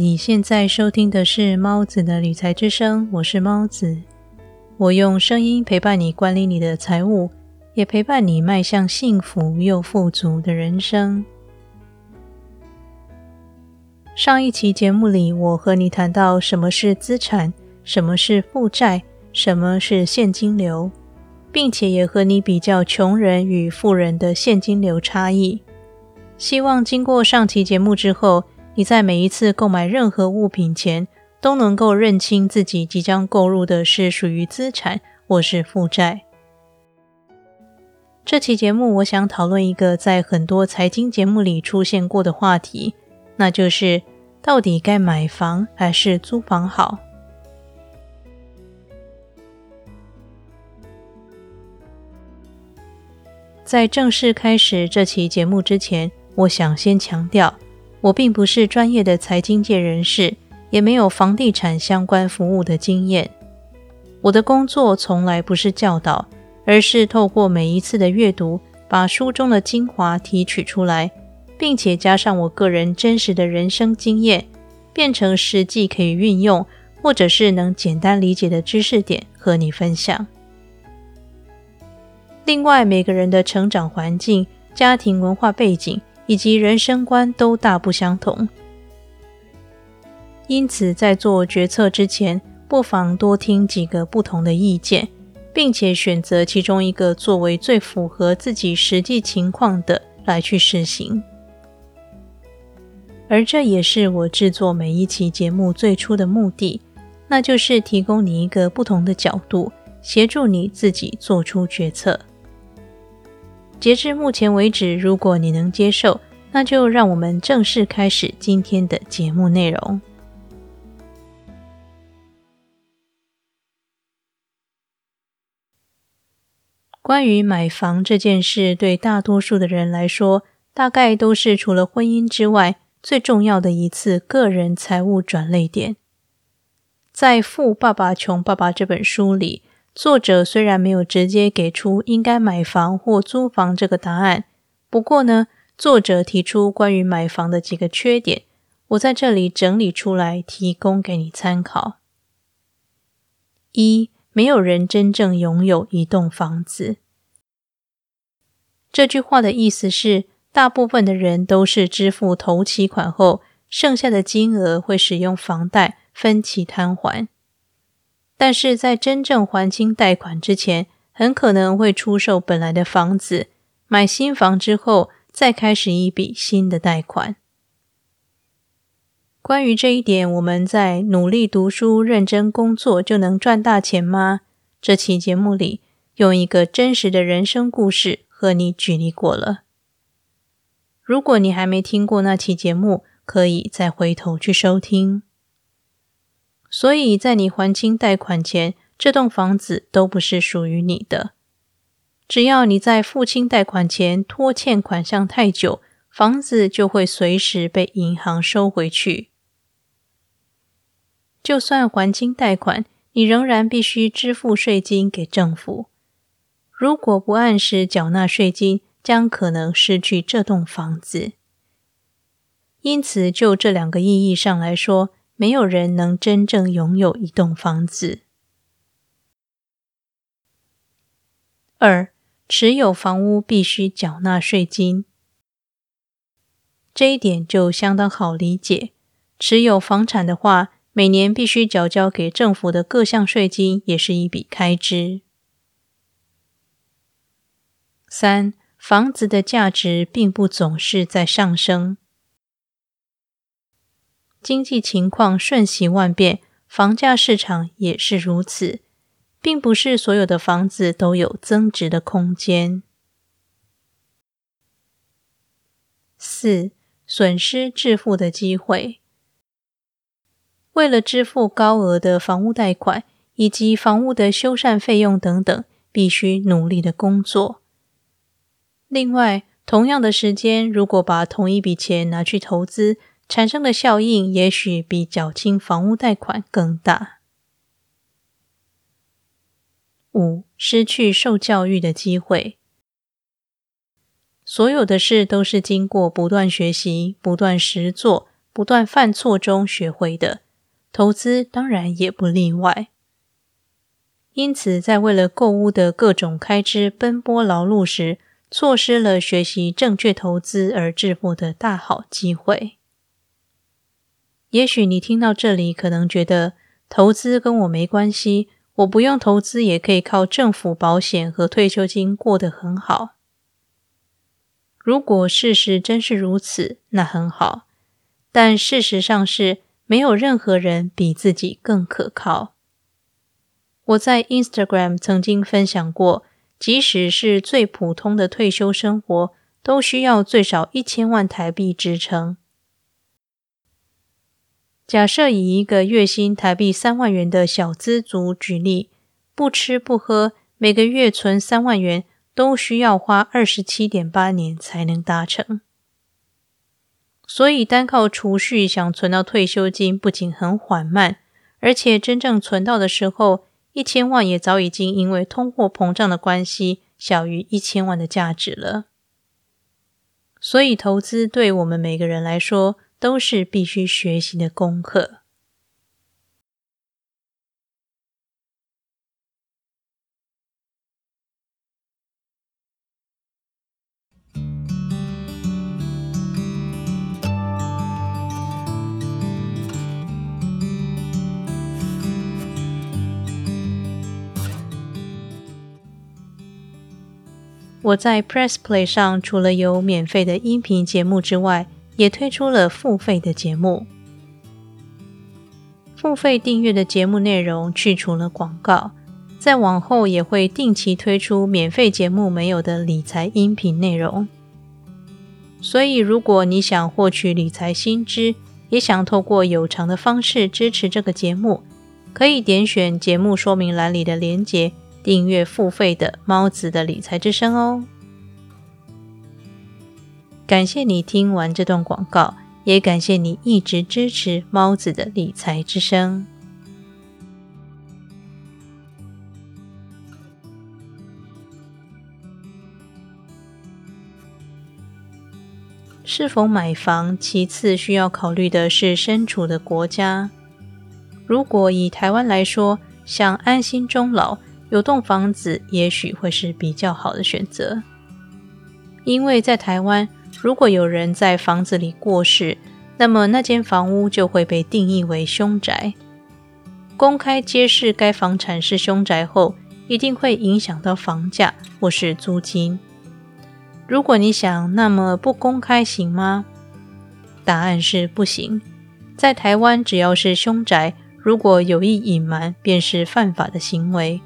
你现在收听的是猫子的理财之声，我是猫子。我用声音陪伴你管理你的财务，也陪伴你迈向幸福又富足的人生。上一期节目里，我和你谈到什么是资产，什么是负债，什么是现金流，并且也和你比较穷人与富人的现金流差异。希望经过上期节目之后，你在每一次购买任何物品前，都能够认清自己即将购入的是属于资产或是负债。这期节目，我想讨论一个在很多财经节目里出现过的话题，那就是到底该买房还是租房好？在正式开始这期节目之前，我想先强调。我并不是专业的财经界人士，也没有房地产相关服务的经验。我的工作从来不是教导，而是透过每一次的阅读，把书中的精华提取出来，并且加上我个人真实的人生经验，变成实际可以运用，或者是能简单理解的知识点和你分享。另外，每个人的成长环境、家庭文化背景。以及人生观都大不相同，因此在做决策之前，不妨多听几个不同的意见，并且选择其中一个作为最符合自己实际情况的来去实行。而这也是我制作每一期节目最初的目的，那就是提供你一个不同的角度，协助你自己做出决策。截至目前为止，如果你能接受，那就让我们正式开始今天的节目内容。关于买房这件事，对大多数的人来说，大概都是除了婚姻之外最重要的一次个人财务转类点。在《富爸爸穷爸爸》这本书里。作者虽然没有直接给出应该买房或租房这个答案，不过呢，作者提出关于买房的几个缺点，我在这里整理出来提供给你参考。一，没有人真正拥有一栋房子。这句话的意思是，大部分的人都是支付头期款后，剩下的金额会使用房贷分期摊还。但是在真正还清贷款之前，很可能会出售本来的房子，买新房之后再开始一笔新的贷款。关于这一点，我们在努力读书、认真工作就能赚大钱吗？这期节目里用一个真实的人生故事和你举例过了。如果你还没听过那期节目，可以再回头去收听。所以在你还清贷款前，这栋房子都不是属于你的。只要你在付清贷款前拖欠款项太久，房子就会随时被银行收回去。就算还清贷款，你仍然必须支付税金给政府。如果不按时缴纳税金，将可能失去这栋房子。因此，就这两个意义上来说。没有人能真正拥有一栋房子。二，持有房屋必须缴纳税金，这一点就相当好理解。持有房产的话，每年必须缴交给政府的各项税金，也是一笔开支。三，房子的价值并不总是在上升。经济情况瞬息万变，房价市场也是如此，并不是所有的房子都有增值的空间。四、损失致富的机会，为了支付高额的房屋贷款以及房屋的修缮费用等等，必须努力的工作。另外，同样的时间，如果把同一笔钱拿去投资，产生的效应也许比缴清房屋贷款更大。五、失去受教育的机会。所有的事都是经过不断学习、不断实做、不不断犯错中学会的，投资当然也不例外。因此，在为了购物的各种开支奔波劳碌时，错失了学习正确投资而致富的大好机会。也许你听到这里，可能觉得投资跟我没关系，我不用投资也可以靠政府保险和退休金过得很好。如果事实真是如此，那很好。但事实上是，没有任何人比自己更可靠。我在 Instagram 曾经分享过，即使是最普通的退休生活，都需要最少一千万台币支撑。假设以一个月薪台币三万元的小资族举例，不吃不喝，每个月存三万元，都需要花二十七点八年才能达成。所以，单靠储蓄想存到退休金，不仅很缓慢，而且真正存到的时候，一千万也早已经因为通货膨胀的关系，小于一千万的价值了。所以，投资对我们每个人来说，都是必须学习的功课。我在 Press Play 上，除了有免费的音频节目之外，也推出了付费的节目，付费订阅的节目内容去除了广告，在往后也会定期推出免费节目没有的理财音频内容。所以，如果你想获取理财新知，也想透过有偿的方式支持这个节目，可以点选节目说明栏里的链接，订阅付费的猫子的理财之声哦。感谢你听完这段广告，也感谢你一直支持猫子的理财之声。是否买房，其次需要考虑的是身处的国家。如果以台湾来说，想安心终老，有栋房子也许会是比较好的选择，因为在台湾。如果有人在房子里过世，那么那间房屋就会被定义为凶宅。公开揭示该房产是凶宅后，一定会影响到房价或是租金。如果你想，那么不公开行吗？答案是不行。在台湾，只要是凶宅，如果有意隐瞒，便是犯法的行为。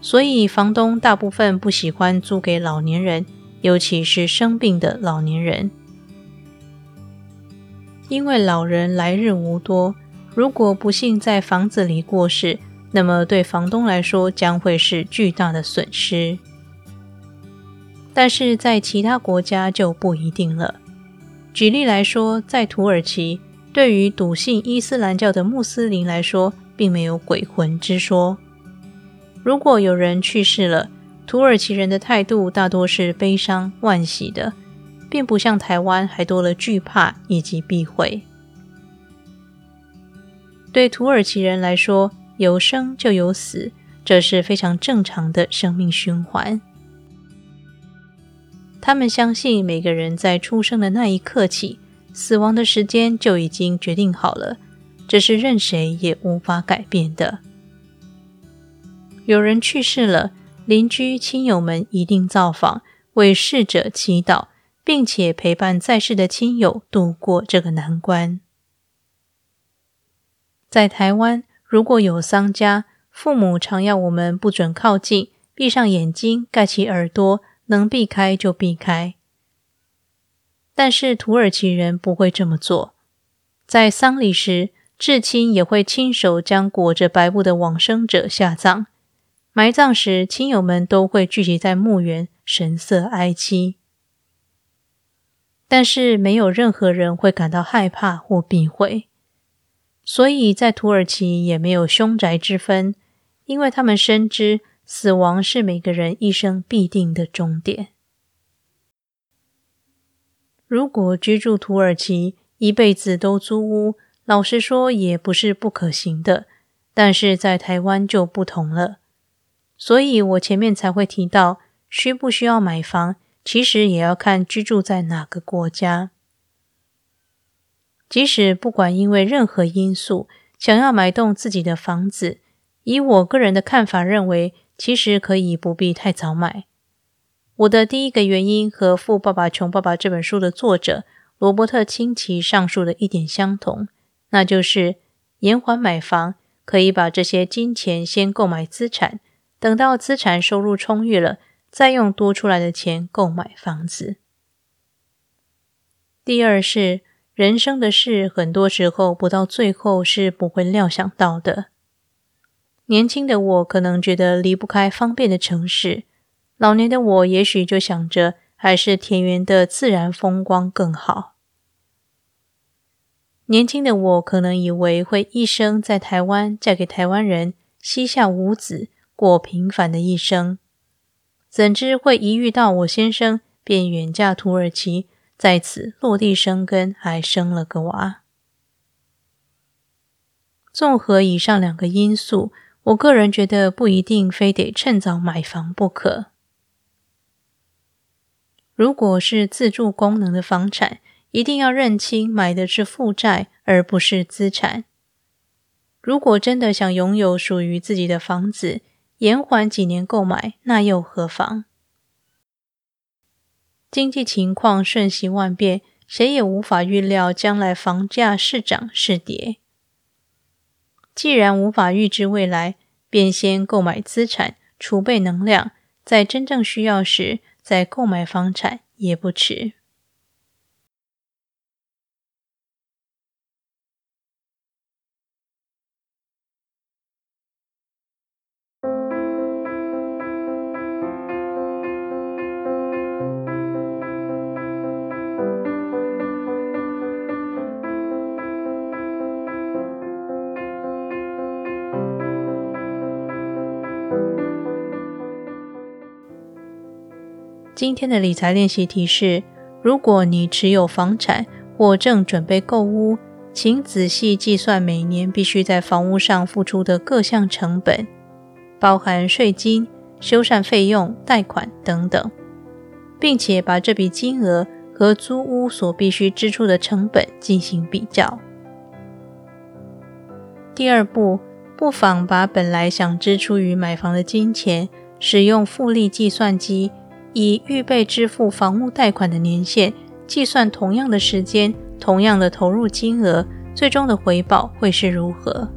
所以，房东大部分不喜欢租给老年人。尤其是生病的老年人，因为老人来日无多，如果不幸在房子里过世，那么对房东来说将会是巨大的损失。但是在其他国家就不一定了。举例来说，在土耳其，对于笃信伊斯兰教的穆斯林来说，并没有鬼魂之说。如果有人去世了，土耳其人的态度大多是悲伤、惋惜的，并不像台湾还多了惧怕以及避讳。对土耳其人来说，有生就有死，这是非常正常的生命循环。他们相信每个人在出生的那一刻起，死亡的时间就已经决定好了，这是任谁也无法改变的。有人去世了。邻居亲友们一定造访，为逝者祈祷，并且陪伴在世的亲友度过这个难关。在台湾，如果有丧家，父母常要我们不准靠近，闭上眼睛，盖起耳朵，能避开就避开。但是土耳其人不会这么做，在丧礼时，至亲也会亲手将裹着白布的往生者下葬。埋葬时，亲友们都会聚集在墓园，神色哀戚。但是，没有任何人会感到害怕或避讳。所以在土耳其也没有凶宅之分，因为他们深知死亡是每个人一生必定的终点。如果居住土耳其，一辈子都租屋，老实说也不是不可行的。但是在台湾就不同了，所以我前面才会提到，需不需要买房，其实也要看居住在哪个国家。即使不管因为任何因素想要买栋自己的房子，以我个人的看法认为，其实可以不必太早买。我的第一个原因和《富爸爸穷爸爸》这本书的作者罗伯特清崎上述的一点相同，那就是延缓买房，可以把这些金钱先购买资产，等到资产收入充裕了，再用多出来的钱购买房子。第二是人生的事，很多时候不到最后是不会料想到的。年轻的我可能觉得离不开方便的城市。老年的我也许就想着，还是田园的自然风光更好。年轻的我可能以为会一生在台湾嫁给台湾人，膝下无子，过平凡的一生。怎知会一遇到我先生，便远嫁土耳其，在此落地生根，还生了个娃。综合以上两个因素，我个人觉得不一定非得趁早买房不可。如果是自住功能的房产，一定要认清买的是负债而不是资产。如果真的想拥有属于自己的房子，延缓几年购买，那又何妨？经济情况瞬息万变，谁也无法预料将来房价是涨是跌。既然无法预知未来，便先购买资产，储备能量，在真正需要时。再购买房产也不迟。今天的理财练习题是：如果你持有房产或正准备购屋，请仔细计算每年必须在房屋上付出的各项成本，包含税金、修缮费用、贷款等等，并且把这笔金额和租屋所必须支出的成本进行比较。第二步，不妨把本来想支出于买房的金钱，使用复利计算机。以预备支付房屋贷款的年限计算，同样的时间、同样的投入金额，最终的回报会是如何？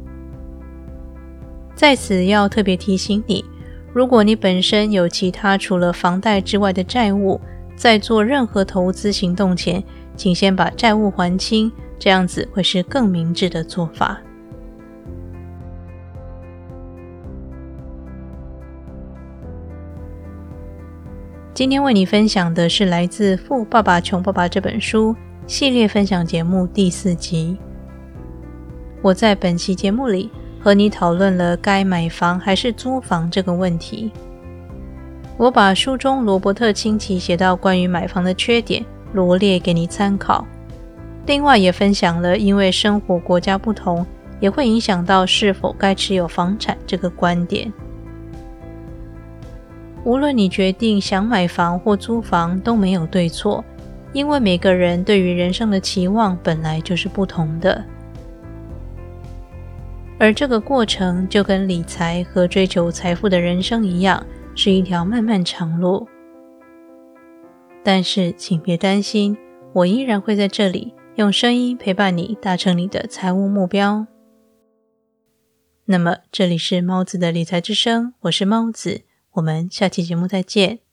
在此要特别提醒你，如果你本身有其他除了房贷之外的债务，在做任何投资行动前，请先把债务还清，这样子会是更明智的做法。今天为你分享的是来自《富爸爸穷爸爸》这本书系列分享节目第四集。我在本期节目里和你讨论了该买房还是租房这个问题。我把书中罗伯特清崎写到关于买房的缺点罗列给你参考，另外也分享了因为生活国家不同，也会影响到是否该持有房产这个观点。无论你决定想买房或租房都没有对错，因为每个人对于人生的期望本来就是不同的，而这个过程就跟理财和追求财富的人生一样，是一条漫漫长路。但是请别担心，我依然会在这里用声音陪伴你，达成你的财务目标。那么这里是猫子的理财之声，我是猫子。我们下期节目再见。